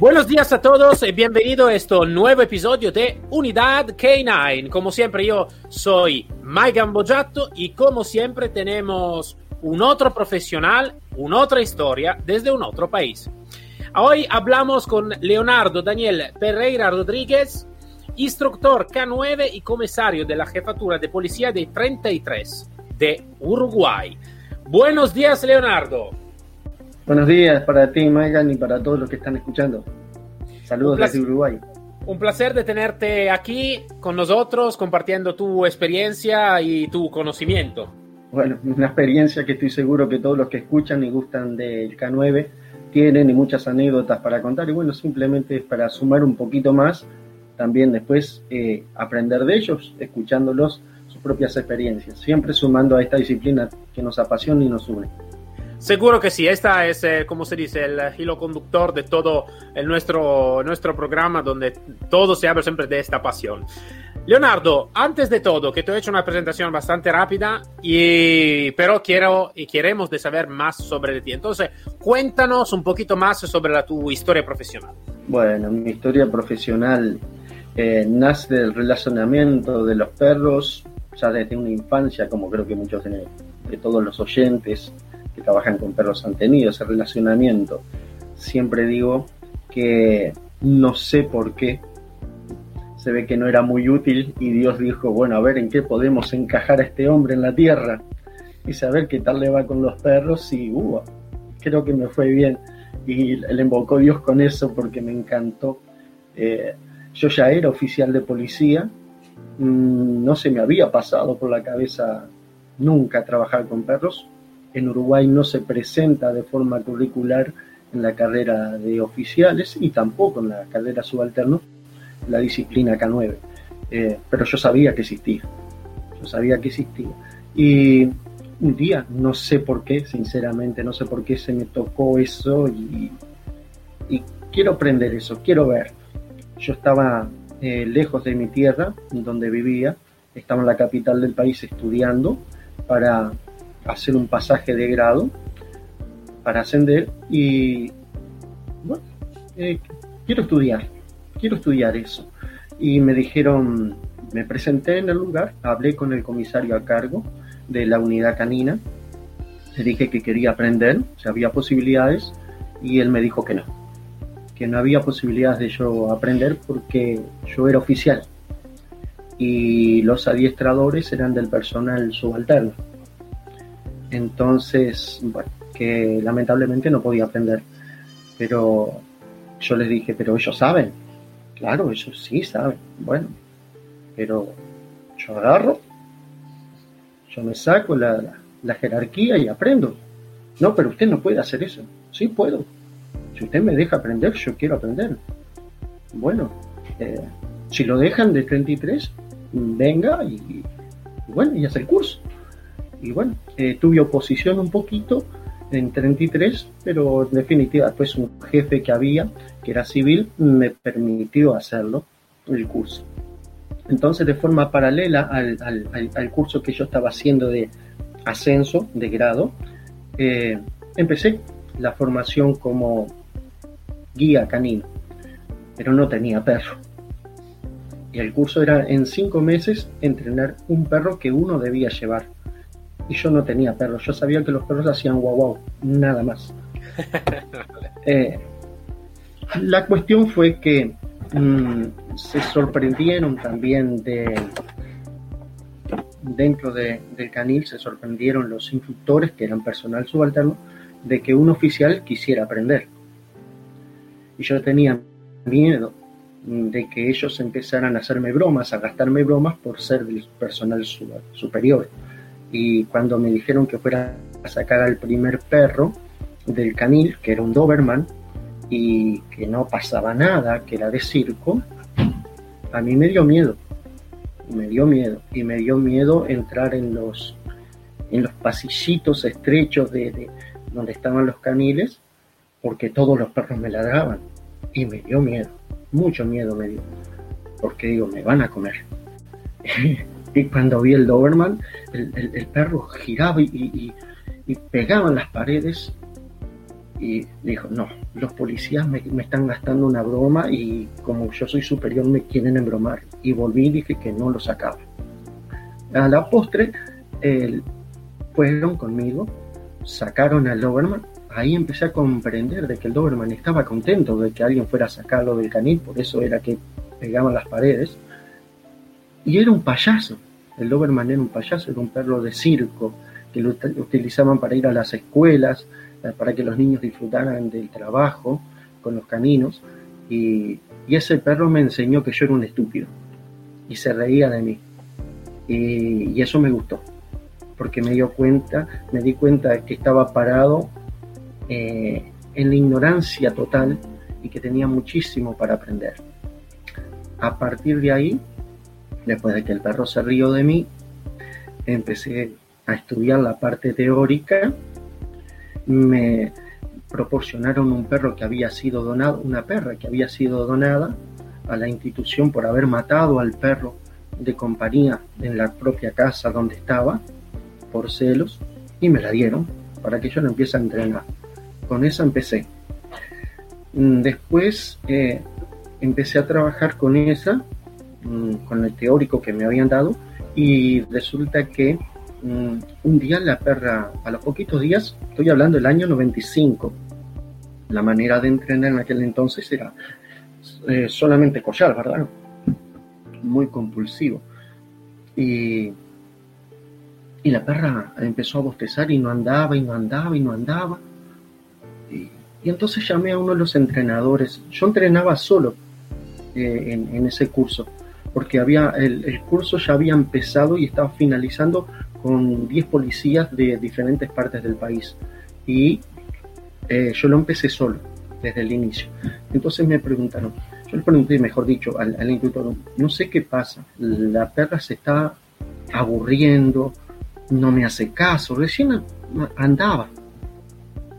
Buenos días a todos y bienvenido a este nuevo episodio de Unidad K9. Como siempre yo soy Mike Gambojato y como siempre tenemos un otro profesional, una otra historia desde un otro país. Hoy hablamos con Leonardo Daniel Pereira Rodríguez, instructor K9 y comisario de la Jefatura de Policía de 33 de Uruguay. Buenos días, Leonardo. Buenos días para ti, Megan, y para todos los que están escuchando. Saludos desde Uruguay. Un placer de tenerte aquí con nosotros, compartiendo tu experiencia y tu conocimiento. Bueno, una experiencia que estoy seguro que todos los que escuchan y gustan del K9 tienen y muchas anécdotas para contar. Y bueno, simplemente es para sumar un poquito más, también después eh, aprender de ellos, escuchándolos sus propias experiencias, siempre sumando a esta disciplina que nos apasiona y nos une. Seguro que sí, esta es, eh, como se dice, el hilo conductor de todo el nuestro, nuestro programa, donde todo se habla siempre de esta pasión. Leonardo, antes de todo, que te he hecho una presentación bastante rápida, y, pero quiero y queremos de saber más sobre ti. Entonces, cuéntanos un poquito más sobre la, tu historia profesional. Bueno, mi historia profesional eh, nace del relacionamiento de los perros, ya desde una infancia, como creo que muchos de, de todos los oyentes que trabajan con perros han tenido ese relacionamiento. Siempre digo que no sé por qué se ve que no era muy útil y Dios dijo, bueno, a ver en qué podemos encajar a este hombre en la tierra y saber qué tal le va con los perros y uh, creo que me fue bien y le invocó Dios con eso porque me encantó. Eh, yo ya era oficial de policía, mm, no se me había pasado por la cabeza nunca trabajar con perros, en Uruguay no se presenta de forma curricular en la carrera de oficiales y tampoco en la carrera subalterno la disciplina K9. Eh, pero yo sabía que existía. Yo sabía que existía. Y un día, no sé por qué, sinceramente, no sé por qué se me tocó eso y, quiero aprender eso, quiero ver. Yo estaba eh, lejos de mi tierra, donde vivía, estaba en la capital del país estudiando para hacer un pasaje de grado para ascender y bueno, eh, quiero estudiar, quiero estudiar eso. Y me dijeron, me presenté en el lugar, hablé con el comisario a cargo de la unidad canina, le dije que quería aprender, si había posibilidades, y él me dijo que no, que no había posibilidades de yo aprender porque yo era oficial y los adiestradores eran del personal subalterno. Entonces, bueno, que lamentablemente no podía aprender. Pero yo les dije, pero ellos saben. Claro, ellos sí saben. Bueno, pero yo agarro, yo me saco la, jerarquía y aprendo. No, pero usted no puede hacer eso. Sí puedo. Si usted me deja aprender, yo quiero aprender. Bueno, eh, si lo dejan de 33, venga y, y bueno, y hace el curso y bueno, eh, tuve oposición un poquito en 33, pero en definitiva después un jefe que había, que era civil, me permitió hacerlo, el curso. Entonces, de forma paralela al, curso que yo estaba haciendo de ascenso, de grado, eh, empecé la formación como guía canino, pero no tenía perro. Y el curso era en cinco meses entrenar un perro que uno debía llevar y yo no tenía perros. Yo sabía que los perros hacían guau guau, nada más. Eh, la cuestión fue que mm, se sorprendieron también de dentro de, del canil se sorprendieron los instructores que eran personal subalterno de que un oficial quisiera aprender y yo tenía miedo de que ellos empezaran a hacerme bromas, a gastarme bromas por ser del personal superior y cuando me dijeron que fuera a sacar al primer perro del canil, que era un Doberman, y que no pasaba nada, que era de circo, a mí me dio miedo. Me dio miedo. Y me dio miedo entrar en los, en los pasillitos estrechos de, donde estaban los caniles, porque todos los perros me ladraban. Y me dio miedo. Mucho miedo me dio. Porque digo, me van a comer. y cuando vi el Doberman, el, perro giraba y, y, y pegaba en las paredes y dijo, no, los policías me, están gastando una broma y como yo soy superior me quieren embromar. Y volví y dije que no lo sacaba. A la postre, fueron conmigo, sacaron al Doberman. Ahí empecé a comprender de que el Doberman estaba contento de que alguien fuera a sacarlo del canil, por eso era que pegaban las paredes. Y era un payaso. El Doberman era un payaso, era un perro de circo que lo utilizaban para ir a las escuelas, eh, para que los niños disfrutaran del trabajo con los caninos. Y, ese perro me enseñó que yo era un estúpido y se reía de mí. Y, eso me gustó, porque me dio cuenta, me di cuenta que estaba parado eh, en la ignorancia total y que tenía muchísimo para aprender. A partir de ahí, después de que el perro se rió de mí, empecé a estudiar la parte teórica me proporcionaron un perro que había sido donado, una perra que había sido donada a la institución por haber matado al perro de compañía en la propia casa donde estaba, por celos, y me la dieron para que yo la empiece a entrenar. Con esa empecé. Mm, después eh, empecé a trabajar con esa, mm, con el teórico que me habían dado, y resulta que Mm, un día la perra, a los poquitos días, estoy hablando del año 95, la manera de entrenar en aquel entonces era eh, solamente collar, ¿verdad? Muy compulsivo. Y, y la perra empezó a bostezar y no andaba y no andaba y no andaba. Y, entonces llamé a uno de los entrenadores. Yo entrenaba solo eh, en, ese curso, porque había el, el curso ya había empezado y estaba finalizando con 10 policías de diferentes partes del país. Y eh, yo lo empecé solo, desde el inicio. Entonces me preguntaron, yo le pregunté, mejor dicho, al, al instructor, no sé qué pasa, la perra se está aburriendo, no me hace caso, recién andaba,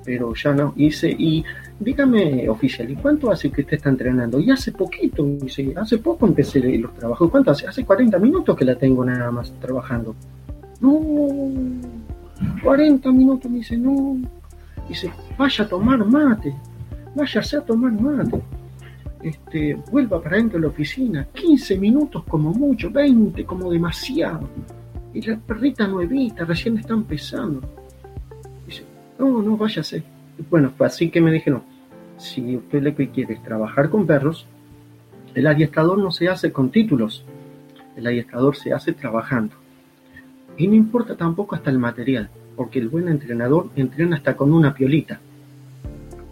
pero ya no hice, y dígame oficial, ¿y cuánto hace que usted está entrenando? Y hace poquito, dice, hace poco empecé los trabajos, ¿cuánto hace? Hace 40 minutos que la tengo nada más trabajando. No, 40 minutos me dice, no. Dice, vaya a tomar mate, váyase a tomar mate. Este, vuelva para dentro de la oficina, 15 minutos como mucho, 20 como demasiado. Y la perrita nuevita, recién está empezando. Dice, no, no, váyase. Bueno, fue así que me dijeron, si usted lo que quiere es trabajar con perros, el adiestrador no se hace con títulos, el adiestrador se hace trabajando. Y no importa tampoco hasta el material, porque el buen entrenador entrena hasta con una piolita,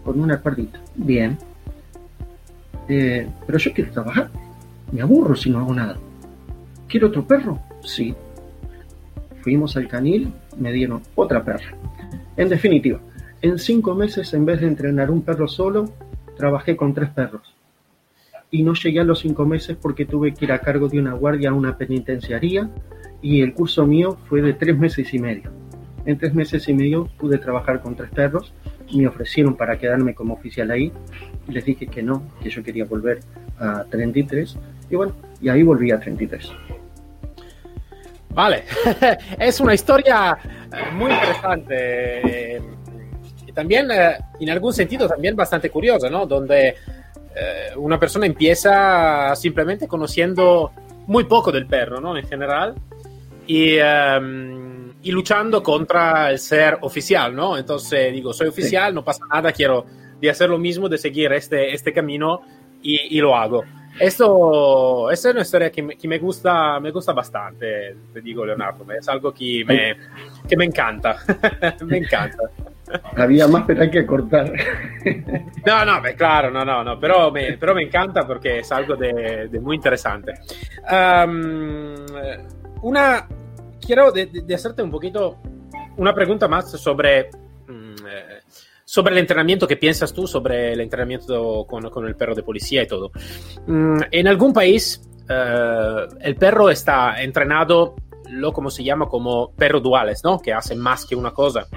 con una cuerdita. Bien. Eh, pero yo quiero trabajar. Me aburro si no hago nada. ¿Quiero otro perro? Sí. Fuimos al canil, me dieron otra perra. En definitiva, en cinco meses, en vez de entrenar un perro solo, trabajé con tres perros. Y no llegué a los cinco meses porque tuve que ir a cargo de una guardia a una penitenciaría y el curso mío fue de tres meses y medio. En tres meses y medio pude trabajar con tres perros, me ofrecieron para quedarme como oficial ahí, les dije que no, que yo quería volver a 33, y bueno, y ahí volví a 33. Vale, es una historia muy interesante y también eh, en algún sentido también bastante curiosa, ¿no? Donde eh, una persona empieza simplemente conociendo muy poco del perro, ¿no? En general, y, um, y, luchando contra el ser oficial, ¿no? Entonces digo, soy oficial, sí. no pasa nada, quiero de hacer lo mismo, de seguir este, este camino y, y lo hago. Esto, esta es una historia que me, que me, gusta, me gusta bastante, te digo Leonardo, es algo que me, que me encanta, me encanta. Había más, pero hay que cortar. No, no, claro, no, no, no, pero me, pero me encanta porque es algo de, muy interesante. Um, una, quiero de, hacerte un poquito una pregunta más sobre, mm, eh, sobre el entrenamiento, ¿qué piensas tú sobre el entrenamiento con, con el perro de policía y todo? Mm, en algún país, uh, el perro está entrenado, lo como se llama, como perro duales, ¿no? Que hacen más que una cosa.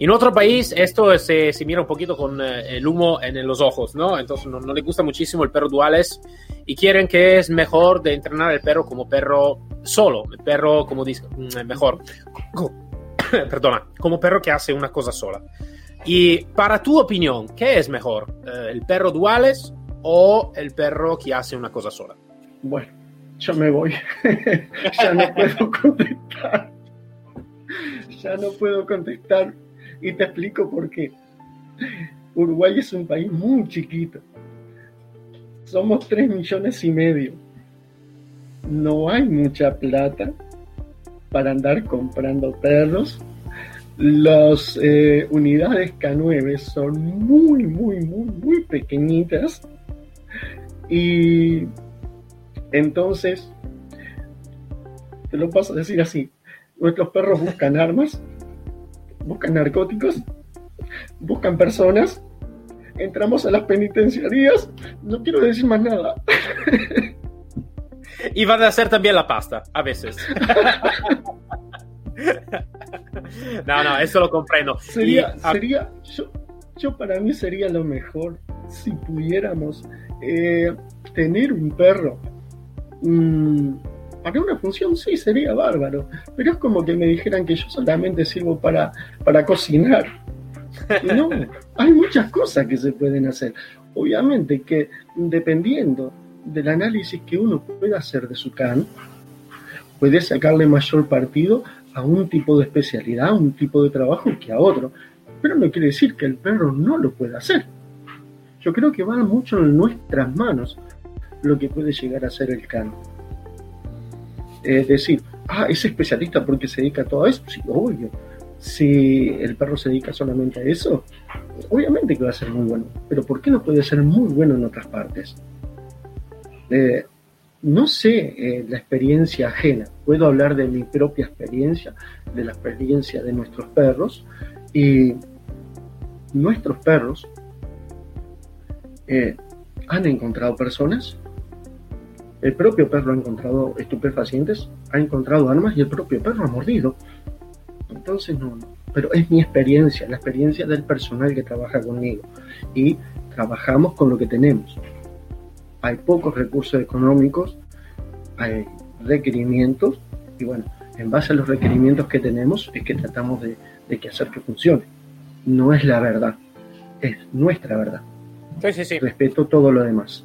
En otro país esto se, se mira un poquito con eh, el humo en los ojos, ¿no? Entonces no, no, le gusta muchísimo el perro duales y quieren que es mejor de entrenar el perro como perro solo, el perro como dice, mm, mejor, perdona, como perro que hace una cosa sola. Y para tu opinión, ¿qué es mejor? Eh, ¿El perro duales o el perro que hace una cosa sola? Bueno, yo me voy. ya no puedo contestar. Ya no puedo contestar y te explico por qué. Uruguay es un país muy chiquito. Somos 3 millones y medio. No hay mucha plata para andar comprando perros. Las eh, unidades K9 son muy, muy, muy, muy pequeñitas. Y entonces, te lo paso a decir así, nuestros perros buscan armas buscan narcóticos, buscan personas, entramos a las penitenciarías, no quiero decir más nada. Y van a hacer también la pasta, a veces. No, no, eso lo comprendo. Sería, sería yo, para mí sería lo mejor si pudiéramos eh, tener un perro. Mm, para una función sí sería bárbaro, pero es como que me dijeran que yo solamente sirvo para, para cocinar. no, hay muchas cosas que se pueden hacer. Obviamente que dependiendo del análisis que uno pueda hacer de su can, puede sacarle mayor partido a un tipo de especialidad, a un tipo de trabajo que a otro. Pero no quiere decir que el perro no lo pueda hacer. Yo creo que va mucho en nuestras manos lo que puede llegar a ser el can. Es decir, ah, es especialista porque se dedica a todo eso. Sí, obvio. Si el perro se dedica solamente a eso, obviamente que va a ser muy bueno. Pero ¿por qué no puede ser muy bueno en otras partes? Eh, no sé eh, la experiencia ajena. Puedo hablar de mi propia experiencia, de la experiencia de nuestros perros. Y nuestros perros eh, han encontrado personas el propio perro ha encontrado estupefacientes, ha encontrado armas y el propio perro ha mordido. Entonces no, pero es mi experiencia, la experiencia del personal que trabaja conmigo. Y trabajamos con lo que tenemos. Hay pocos recursos económicos, hay requerimientos y bueno, en base a los requerimientos que tenemos es que tratamos de, de que hacer que funcione. No es la verdad, es nuestra verdad. Sí, sí, sí. Respeto todo lo demás.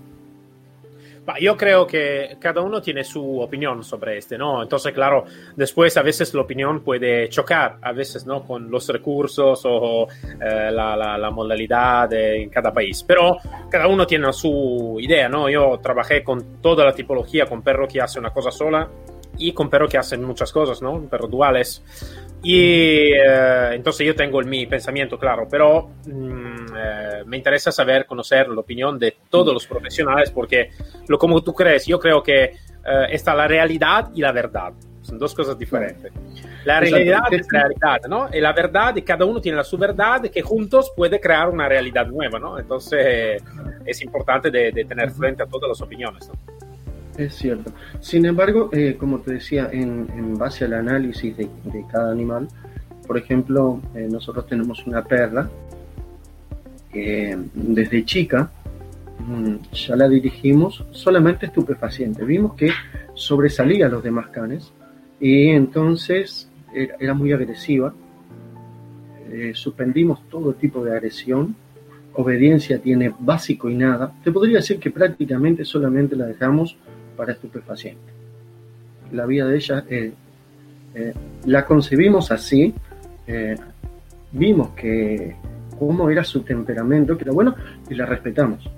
Yo creo que cada uno tiene su opinión sobre este, ¿no? Entonces, claro, después a veces la opinión puede chocar, a veces, ¿no? Con los recursos o eh, la, la, la, modalidad en cada país. Pero cada uno tiene su idea, ¿no? Yo trabajé con toda la tipología, con perro que hace una cosa sola y con perro que hacen muchas cosas, ¿no? Perros duales. Y eh, entonces yo tengo el, mi pensamiento claro, pero mmm, eh, me interesa saber, conocer la opinión de todos los profesionales, porque lo como tú crees, yo creo que eh, está la realidad y la verdad. Son dos cosas diferentes. La realidad es realidad, ¿no? Y la verdad, y cada uno tiene la su verdad, que juntos puede crear una realidad nueva, ¿no? Entonces es importante de, de tener frente a todas las opiniones, ¿no? Es cierto. Sin embargo, eh, como te decía, en, en, base al análisis de, de cada animal, por ejemplo, eh, nosotros tenemos una perla que desde chica mmm, ya la dirigimos solamente estupefaciente. Vimos que sobresalía a los demás canes y entonces era, muy agresiva. Eh, suspendimos todo tipo de agresión. Obediencia tiene básico y nada. Te podría decir que prácticamente solamente la dejamos para estupefaciente. La vida de ella eh, eh, la concebimos así, eh, vimos que cómo era su temperamento, que era bueno, y la respetamos.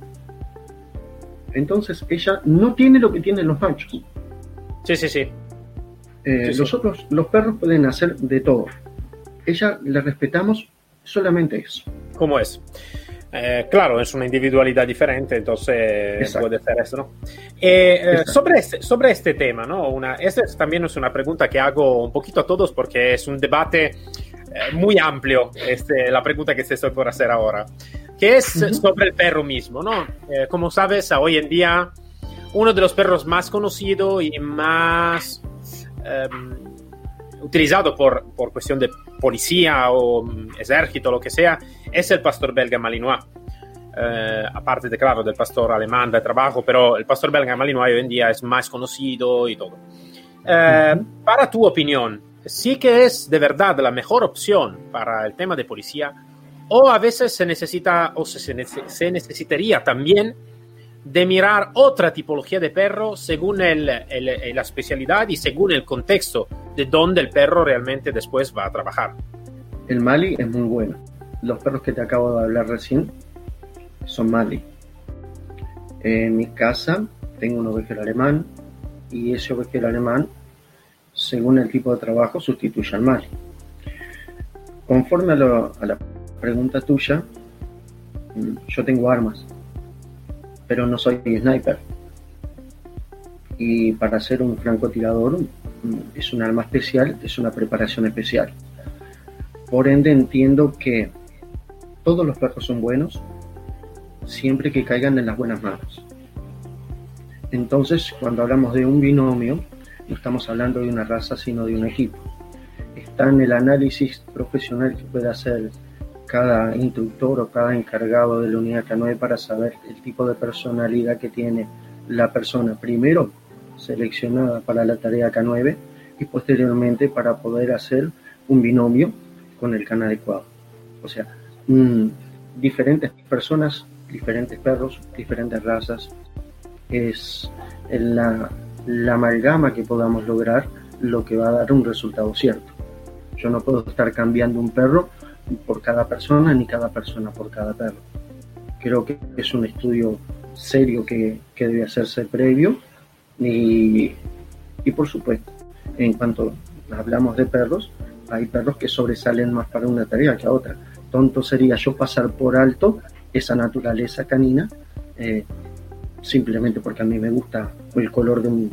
Entonces ella no tiene lo que tienen los machos. Sí, sí, sí. Eh, sí, los sí. otros, los perros pueden hacer de todo. Ella la respetamos solamente eso. ¿Cómo es? Eh, claro, es una individualidad diferente, entonces Exacto. puede ser eso, ¿no? Eh, eh, sobre, este, sobre este tema, ¿no? Una, esta también es una pregunta que hago un poquito a todos porque es un debate eh, muy amplio este, la pregunta que te estoy por hacer ahora, que es sobre el perro mismo, ¿no? Eh, como sabes, hoy en día uno de los perros más conocidos y más um, utilizado por, por cuestión de policía o um, ejército, lo que sea, es el pastor belga Malinois. Eh, aparte de, claro, del pastor alemán de trabajo, pero el pastor belga Malinois hoy en día es más conocido y todo. Eh, para tu opinión, ¿sí que es de verdad la mejor opción para el tema de policía? ¿O a veces se necesita o se, necesitaría también de mirar otra tipología de perro según el, la especialidad y según el contexto de donde el perro realmente después va a trabajar? El Mali es muy bueno. Los perros que te acabo de hablar recién son Mali. En mi casa tengo un ovejero alemán y ese ovejero alemán, según el tipo de trabajo, sustituye al Mali. Conforme a la pregunta tuya, mm, yo tengo armas, pero no soy sniper. Y para ser un francotirador mm, es un arma especial, es una preparación especial. Por ende entiendo que todos los perros son buenos, siempre que caigan en las buenas manos. Entonces, cuando hablamos de un binomio, no estamos hablando de una raza, sino de un equipo. Está en el análisis profesional que puede hacer cada instructor o cada encargado de la unidad K9 para saber el tipo de personalidad que tiene la persona primero seleccionada para la tarea K9 y posteriormente para poder hacer un binomio con el canal adecuado. O sea, mm, diferentes personas diferentes perros, diferentes razas. Es la, la amalgama que podamos lograr lo que va a dar un resultado cierto. Yo no puedo estar cambiando un perro por cada persona ni cada persona por cada perro. Creo que es un estudio serio que, que debe hacerse previo y, y por supuesto, en cuanto hablamos de perros, hay perros que sobresalen más para una tarea que a otra. Tonto sería yo pasar por alto esa naturaleza canina, eh, simplemente porque a mí me gusta el color de un,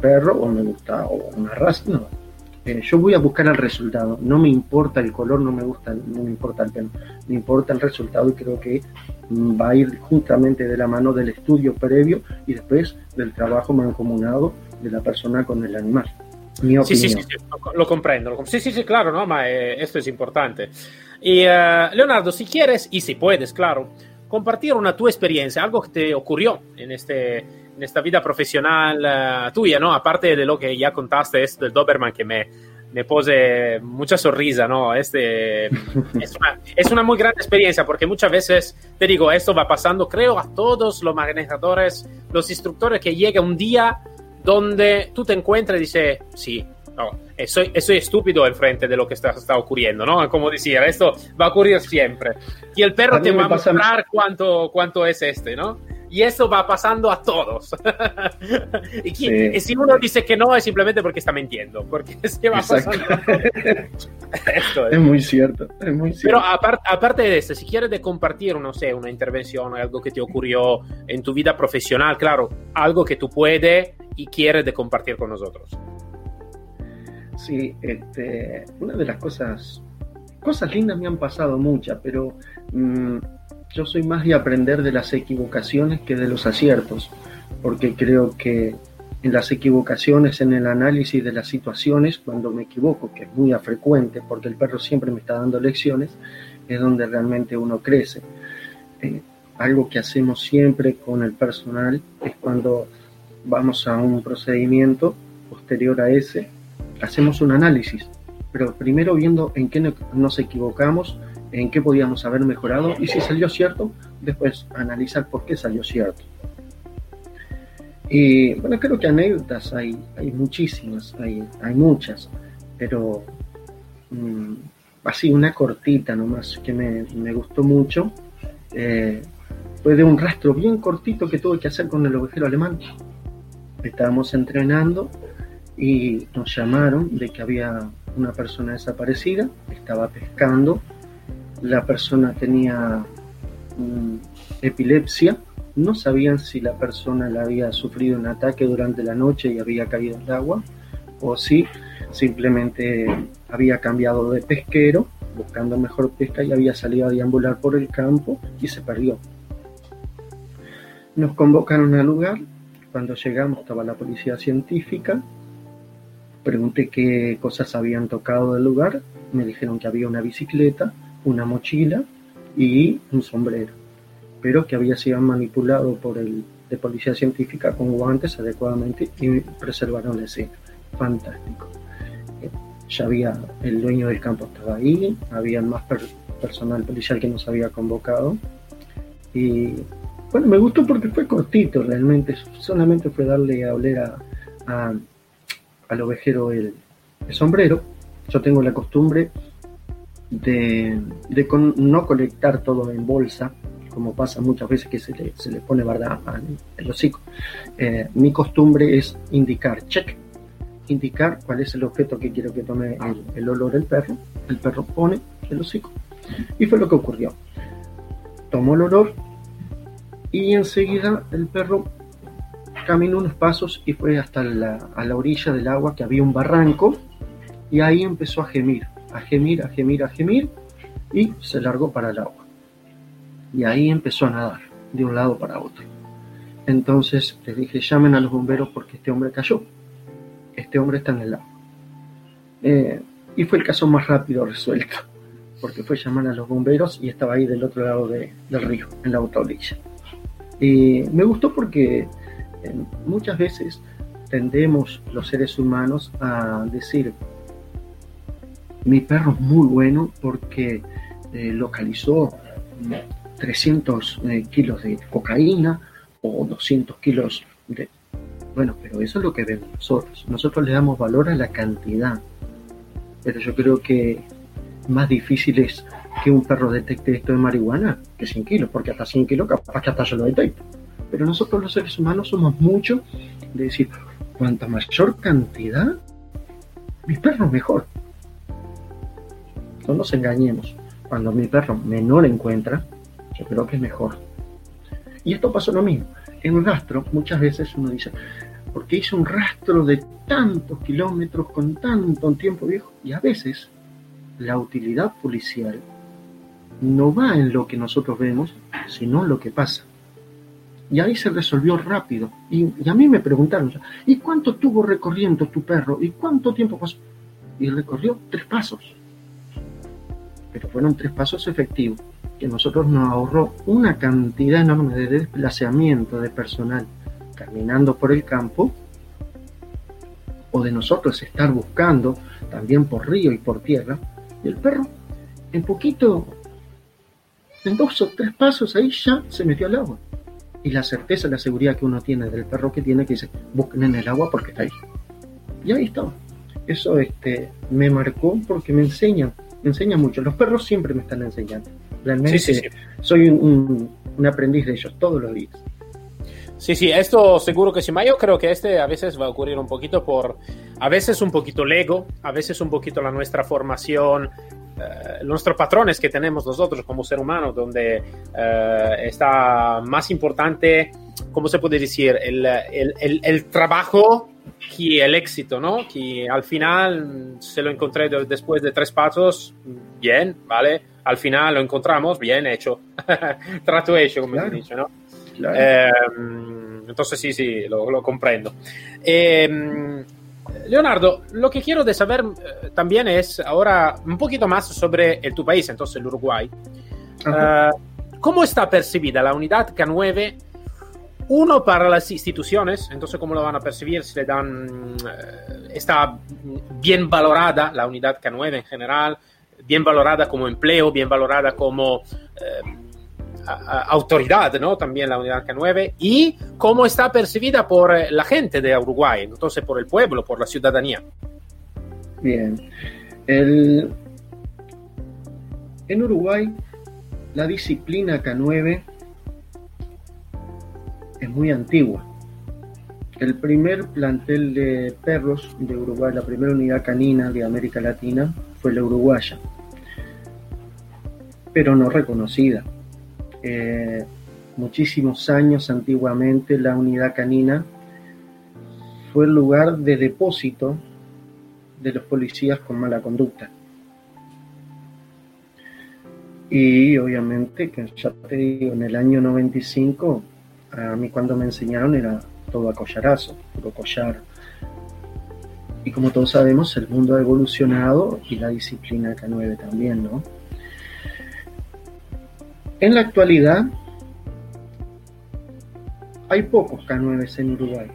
perro o me gusta una raza, no. Eh, yo voy a buscar el resultado, no me importa el color, no me gusta, no me importa el pelo, me importa el resultado y creo que va a ir justamente de la mano del estudio previo y después del trabajo mancomunado de la persona con el animal. Mi sí, sí, sí, lo, comprendo. Sí, sí, sí, claro, ¿no? Ma eh, esto es importante. Y uh, Leonardo, si quieres, y si puedes, claro, compartir una tu experiencia, algo que te ocurrió en, este, en esta vida profesional uh, tuya, ¿no? Aparte de lo que ya contaste, esto del Doberman que me, me pose mucha sonrisa, ¿no? Este, es, una, es una muy gran experiencia porque muchas veces, te digo, esto va pasando, creo, a todos los manejadores, los instructores que llega un día donde tú te encuentras y dices, sí, no, soy, soy estúpido enfrente de lo que está, está ocurriendo, ¿no? Como decía, esto va a ocurrir siempre. Y el perro te va a mostrar cuánto, cuánto es este, ¿no? Y eso va pasando a todos. y, si uno dice que no, es simplemente porque está mintiendo, porque es que va pasando. Esto es. es. muy cierto, es muy cierto. Pero aparte, aparte de esto, si quieres de compartir, no sé, una intervención, algo que te ocurrió en tu vida profesional, claro, algo que tú puedes y quieres de compartir con nosotros. Sí, este, una de las cosas, cosas lindas me han pasado muchas, pero mm, yo soy más de aprender de las equivocaciones que de los aciertos, porque creo que en las equivocaciones, en el análisis de las situaciones, cuando me equivoco, que es muy frecuente, porque el perro siempre me está dando lecciones, es donde realmente uno crece. Eh, algo que hacemos siempre con el personal es cuando vamos a un procedimiento posterior a ese, hacemos un análisis, pero primero viendo en qué nos equivocamos, en qué podíamos haber mejorado y si salió cierto, después analizar por qué salió cierto. Y bueno, creo que anécdotas hay, muchísimas, hay, hay muchas, pero mm, así una cortita nomás que me, me gustó mucho. Eh, fue de un rastro bien cortito que tuve que hacer con el ovejero alemán. Estábamos entrenando y nos llamaron de que había una persona desaparecida, estaba pescando, la persona tenía mm, epilepsia, no sabían si la persona le había sufrido un ataque durante la noche y había caído al agua o si simplemente había cambiado de pesquero buscando mejor pesca y había salido a deambular por el campo y se perdió. Nos convocaron al lugar, cuando llegamos estaba la policía científica, pregunté qué cosas habían tocado del lugar, me dijeron que había una bicicleta, una mochila y un sombrero, pero que había sido manipulado por el de policía científica con guantes adecuadamente y preservaron la escena. Fantástico. Eh, ya había, el dueño del campo estaba ahí, había más personal policial que nos había convocado. Y bueno, me gustó porque fue cortito realmente, solamente fue darle a oler a, al ovejero el, sombrero. Yo tengo la costumbre de, no colectar todo en bolsa, como pasa muchas veces que se le, pone verdad al hocico. Eh, mi costumbre es indicar, check, indicar cuál es el objeto que quiero que tome el, olor del perro. El perro pone el hocico. Y fue lo que ocurrió. Tomó el olor y enseguida el perro caminó unos pasos y fue hasta la, a la orilla del agua que había un barranco y ahí empezó a gemir, a gemir, a gemir, a gemir y se largó para el agua y ahí empezó a nadar de un lado para otro. Entonces les dije, llamen a los bomberos porque este hombre cayó. Este hombre está en el lago. Eh, y fue el caso más rápido resuelto, porque fue llamar a los bomberos y estaba ahí del otro lado del río, en la autoorilla. Y me gustó porque eh, muchas veces tendemos los seres humanos a decir, mi perro es muy bueno porque eh, localizó 300 eh, kilos de cocaína o 200 kilos de... Bueno, pero eso es lo que vemos nosotros. Nosotros le damos valor a la cantidad. Pero yo creo que más difícil es que un perro detecte esto de marihuana que 100 kilos, porque hasta 100 kilos capaz que hasta se lo detecta. Pero nosotros los seres humanos somos mucho de decir, cuanta mayor cantidad, mi perro mejor. No nos engañemos. Cuando mi perro menor encuentra, yo creo que es mejor. Y esto pasó lo mismo. En un rastro, muchas veces uno dice, porque hizo un rastro de tantos kilómetros con tanto tiempo viejo, y a veces la utilidad policial no va en lo que nosotros vemos, sino en lo que pasa. Y ahí se resolvió rápido. Y, a mí me preguntaron, ¿y cuánto tuvo recorriendo tu perro? ¿Y cuánto tiempo pasó? Y recorrió tres pasos. Pero fueron tres pasos efectivos que nosotros nos ahorró una cantidad enorme de desplazamiento de personal caminando por el campo o de nosotros estar buscando también por río y por tierra y el perro en poquito en dos o tres pasos ahí ya se metió al agua y la certeza, la seguridad que uno tiene del perro que tiene que dice busquen en el agua porque está ahí y ahí estaba eso este me marcó porque me enseña me enseña mucho. Los perros siempre me están enseñando. Realmente soy un, aprendiz de ellos todos los días. Sí, sí, esto seguro que sí. Yo creo que este a veces va a ocurrir un poquito por, a veces un poquito el ego, a veces un poquito la nuestra formación, eh, nuestros patrones que tenemos nosotros como ser humano, donde eh, está más importante, ¿cómo se puede decir? El, el, el, trabajo que el éxito, ¿no? Que al final se lo encontré después de tres pasos, bien, ¿vale? al final lo encontramos, bien hecho, trato hecho, como se dice, ¿no? Em, entonces sí, sí, lo, comprendo. Em, Leonardo, lo que quiero de saber eh, también es ahora un poquito más sobre tu país, entonces el Uruguay. Eh, ¿Cómo está percibida la unidad K9? Uno para las instituciones, entonces cómo lo van a percibir, se le dan, eh, está bien valorada la unidad K9 en general, bien valorada como empleo, bien valorada como eh, autoridad, ¿no? También la unidad K9 y cómo está percibida por eh, la gente de Uruguay, entonces por el pueblo, por la ciudadanía. Bien. En Uruguay, la disciplina K9 es muy antigua. El primer plantel de perros de Uruguay, la primera unidad canina de América Latina, fue la uruguaya pero no reconocida. Eh, muchísimos años antiguamente la unidad canina fue el lugar de depósito de los policías con mala conducta. Y obviamente, que ya te digo, en el año 95, a mí cuando me enseñaron era todo a collarazo, puro collar. Y como todos sabemos, el mundo ha evolucionado y la disciplina K9 también, ¿no? En la actualidad, hay pocos K9 en Uruguay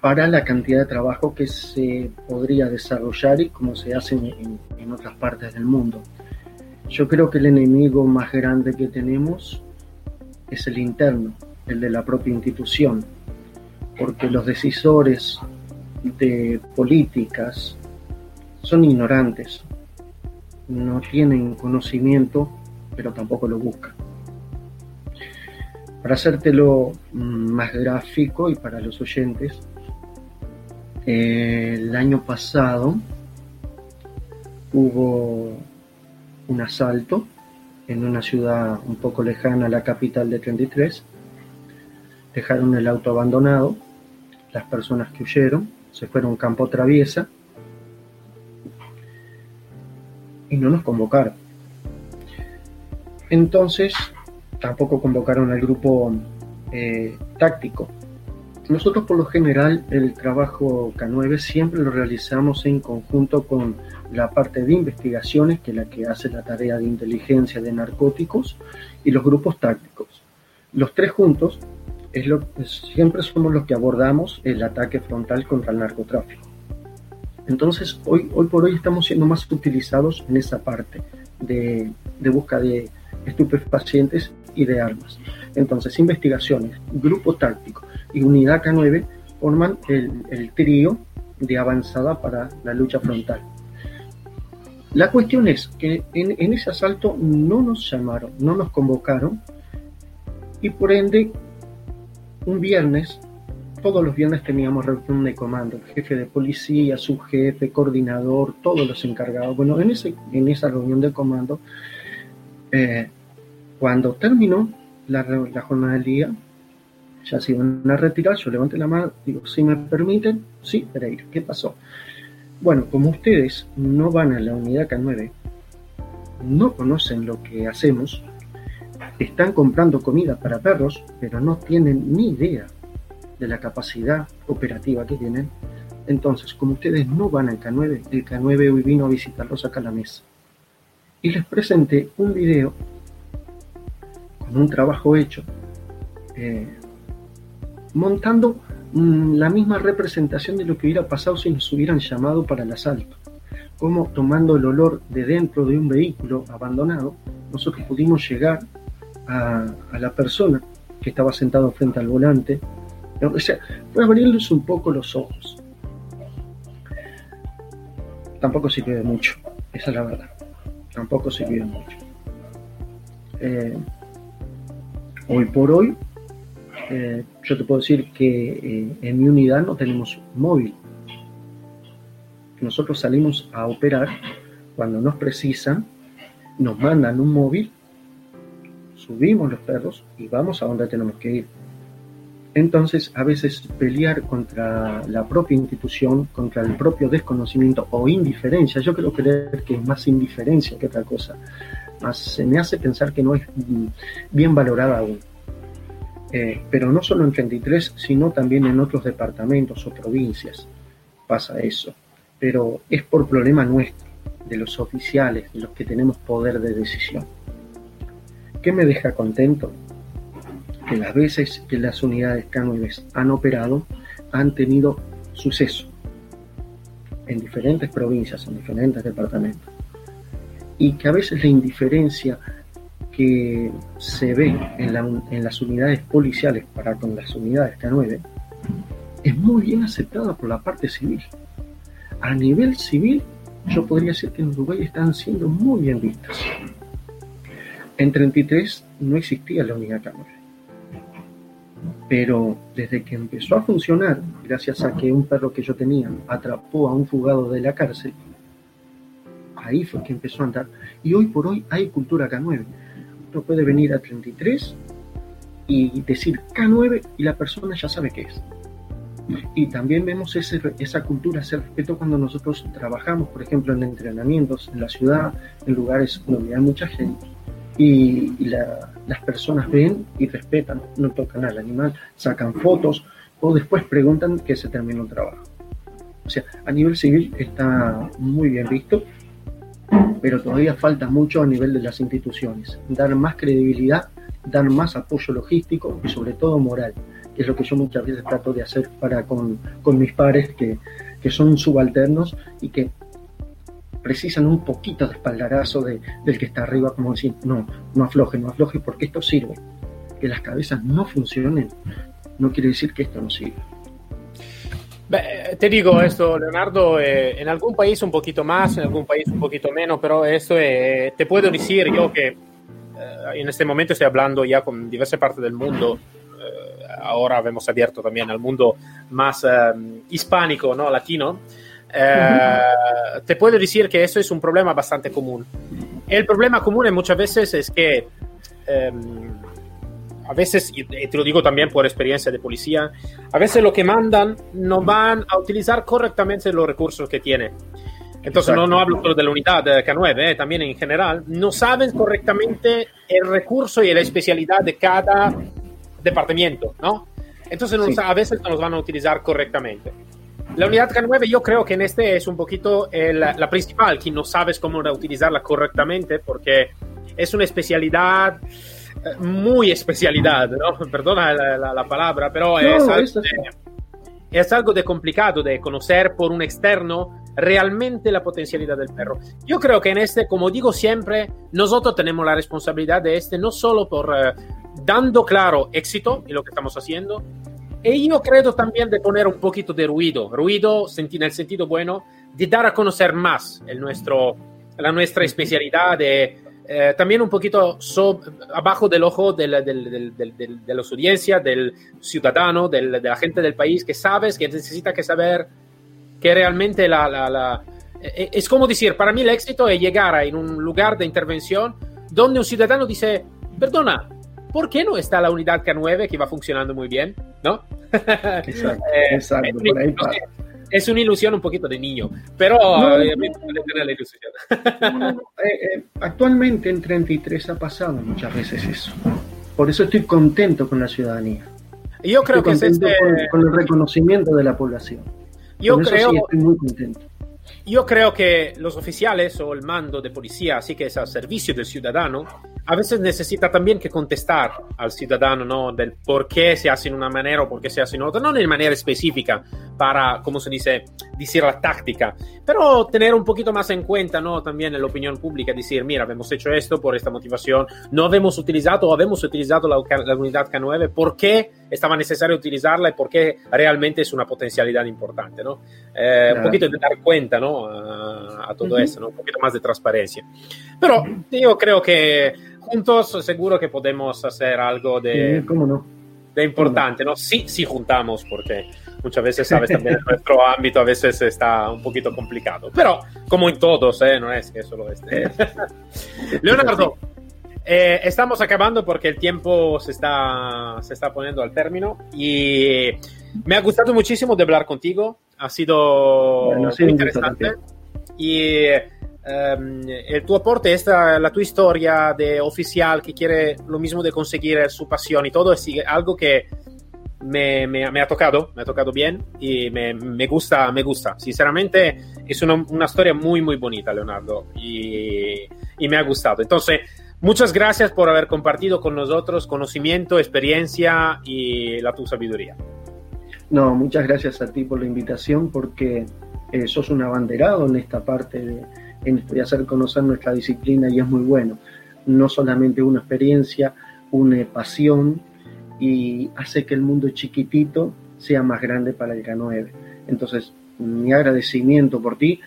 para la cantidad de trabajo que se podría desarrollar y como se hace en, en, otras partes del mundo. Yo creo que el enemigo más grande que tenemos es el interno, el de la propia institución, porque los decisores de políticas son ignorantes, no tienen conocimiento, pero tampoco lo buscan. Para hacértelo más gráfico y para los oyentes, el año pasado hubo un asalto en una ciudad un poco lejana a la capital de 33. Dejaron el auto abandonado. Las personas que huyeron se fueron campo traviesa y no nos convocaron. Entonces, tampoco convocaron al grupo eh, táctico nosotros por lo general el trabajo K9 siempre lo realizamos en conjunto con la parte de investigaciones, que es la que hace la tarea de inteligencia de narcóticos, y los grupos tácticos. Los tres juntos es lo, siempre somos los que abordamos el ataque frontal contra el narcotráfico. Entonces, hoy, hoy por hoy estamos siendo más utilizados en esa parte de, de busca de estupefacientes y de armas. Entonces, investigaciones, grupo táctico y unidad K9 forman el, trío de avanzada para la lucha frontal. La cuestión es que en, en, ese asalto no nos llamaron, no nos convocaron y por ende un viernes, todos los viernes teníamos reunión de comando, jefe de policía, subjefe, coordinador, todos los encargados. Bueno, en, ese, en esa reunión de comando, eh, cuando terminó la, la jornada del día, ya se iban a retirar, yo levanté la mano, digo, si me permiten, sí, Pereira, ¿qué pasó? Bueno, como ustedes no van a la unidad K9, no conocen lo que hacemos, están comprando comida para perros, pero no tienen ni idea de la capacidad operativa que tienen. Entonces, como ustedes no van al K9, el K9 hoy vino a visitarlos acá a la mesa. Y les presenté un video con un trabajo hecho eh, montando mm, la misma representación de lo que hubiera pasado si nos hubieran llamado para el asalto. Como tomando el olor de dentro de un vehículo abandonado, nosotros pudimos llegar a, la persona que estaba sentado frente al volante. O sea, fue abrirles un poco los ojos. Tampoco sirvió de mucho, esa es la verdad. Tampoco sirvió de mucho. Eh, hoy por hoy eh, yo te puedo decir que eh, en mi unidad no tenemos móvil. Nosotros salimos a operar cuando nos precisan, nos mandan un móvil, subimos los perros y vamos a donde tenemos que ir. Entonces, a veces pelear contra la propia institución, contra el propio desconocimiento o indiferencia, yo creo creer que es más indiferencia que otra cosa, se me hace pensar que no es mm, bien valorada aún. Eh, pero no solo en 33, sino también en otros departamentos o provincias pasa eso. Pero es por problema nuestro, de los oficiales, de los que tenemos poder de decisión. ¿Qué me deja contento? Que las veces que las unidades K9 han operado, han tenido suceso en diferentes provincias, en diferentes departamentos. Y que a veces la indiferencia que se ve en, las unidades policiales para con las unidades K9 es muy bien aceptada por la parte civil. A nivel civil, yo podría decir que en Uruguay están siendo muy bien vistas. En 33 no existía la unidad K9. Pero desde que empezó a funcionar, gracias a que un perro que yo tenía atrapó a un fugado de la cárcel, ahí fue que empezó a andar. Y hoy por hoy hay cultura K9 puede venir a 33 y decir K9 y la persona ya sabe qué es. Y también vemos esa cultura, ese respeto cuando nosotros trabajamos, por ejemplo, en entrenamientos en la ciudad, en lugares donde hay mucha gente. Y, las personas ven y respetan, no tocan al animal, sacan fotos o después preguntan que se terminó el trabajo. O sea, a nivel civil está muy bien visto, pero todavía falta mucho a nivel de las instituciones. Dar más credibilidad, dar más apoyo logístico y sobre todo moral que es lo que yo muchas veces trato de hacer para con, mis pares que, son subalternos y que precisan un poquito de espaldarazo de, del que está arriba, como decir, no, no afloje, no afloje, porque esto sirve. Que las cabezas no funcionen no quiere decir que esto no sirve. te digo esto, Leonardo, eh, en algún país un poquito más, en algún país un poquito menos, pero esto eh, te puedo decir yo que eh, en este momento estoy hablando ya con diversas partes del mundo ahora hemos abierto también al mundo más eh, hispánico, ¿no? latino, eh, te puedo decir que eso es un problema bastante común. El problema común muchas veces es que, em, a veces, y te lo digo también por experiencia de policía, a veces lo que mandan no van a utilizar correctamente los recursos que tiene. Entonces no, no, hablo solo de la unidad K9, eh, también en general, no saben correctamente el recurso y la especialidad de cada departamento, ¿no? Entonces a veces no los van a utilizar correctamente. La unidad K9 yo creo que en este es un poquito la principal, que no sabes cómo utilizarla correctamente porque es una especialidad eh, muy especialidad, ¿no? Perdona la, palabra, pero es, algo de, es algo de complicado de conocer por un externo realmente la potencialidad del perro. Yo creo que en este, como digo siempre, nosotros tenemos la responsabilidad de este, no solo por eh, dando claro éxito en lo que estamos haciendo. Y yo creo también de poner un poquito de ruido, ruido en el sentido bueno, de dar a conocer más el nuestro, la nuestra especialidad, de, eh, también un poquito abajo del ojo de la, de las audiencias, del ciudadano, de la gente del país, que sabes, que necesita que saber que realmente la, la, la, eh, es como decir, para mí el éxito es llegar a un lugar de intervención donde un ciudadano dice, perdona, ¿por qué no está la unidad K9 que va funcionando muy bien? ¿No? Exacto, eh, exacto es, por ahí es una ilusión un poquito de niño, pero no, eh, la ilusión. Eh, actualmente en 33 ha pasado muchas veces eso. Por eso estoy contento con la ciudadanía. Yo creo que es este... con, el reconocimiento de la población. Yo creo, sí estoy muy contento. Yo creo que los oficiales o el mando de policía, así que es al servicio del ciudadano, a veces necesita también que contestar al ciudadano, ¿no? Del por qué se hace en una manera o por qué se hace en otra, no de manera específica para, como se dice, decir la táctica, pero tener un poquito más en cuenta, ¿no? También la opinión pública, decir, mira, hemos hecho esto por esta motivación, no hemos utilizado o hemos utilizado la, la unidad K9, ¿por qué estaba necesario utilizarla y por qué realmente es una potencialidad importante, ¿no? Eh, Un poquito de dar cuenta, ¿no? A, todo eso, ¿no? Un poquito más de transparencia. Pero yo creo que juntos seguro que podemos hacer algo de, de importante, ¿no? Sí, sí juntamos, porque muchas veces, sabes, también nuestro ámbito a veces está un poquito complicado, pero como en todos, ¿eh? No es que solo este. Leonardo, eh, estamos acabando porque el tiempo se está, se está poniendo al término y me ha gustado muchísimo de hablar contigo, ha sido muy interesante y Um, el tu aporte, esta, la tu historia de oficial que quiere lo mismo de conseguir su pasión y todo, es algo que me, me, me ha tocado, me ha tocado bien y me, me gusta, me gusta. Sinceramente, es una, una, historia muy, muy bonita, Leonardo, y, y me ha gustado. Entonces, muchas gracias por haber compartido con nosotros conocimiento, experiencia y la tu sabiduría. No, muchas gracias a ti por la invitación porque eh, sos un abanderado en esta parte de en de hacer conocer nuestra disciplina y es muy bueno. No solamente una experiencia, una pasión y hace que el mundo chiquitito sea más grande para el K9. Entonces, mi agradecimiento por ti,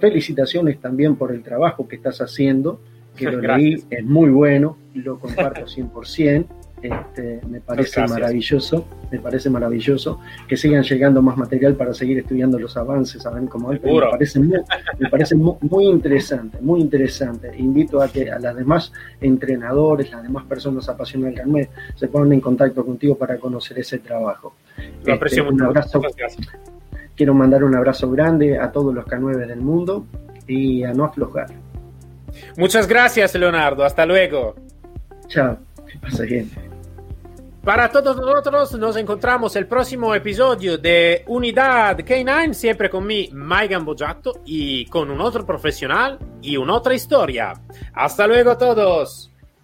felicitaciones también por el trabajo que estás haciendo, que lo leí, es muy bueno, lo comparto 100%. Este, me parece maravilloso, me parece maravilloso que sigan llegando más material para seguir estudiando los avances, saben cómo me parece muy, me parece muy, interesante, muy interesante. Invito a que a las demás entrenadores, las demás personas apasionadas del carnet se pongan en contacto contigo para conocer ese trabajo. Lo aprecio Este, un abrazo. Gracias. Quiero mandar un abrazo grande a todos los K9 del mundo y a no aflojar. Muchas gracias, Leonardo. Hasta luego. Chao, que pase bien. Para todos nosotros, nos encontramos el próximo episodio de Unidad K9, siempre con mi Mike Gambojato y con un otro profesional y una otra historia. Hasta luego todos.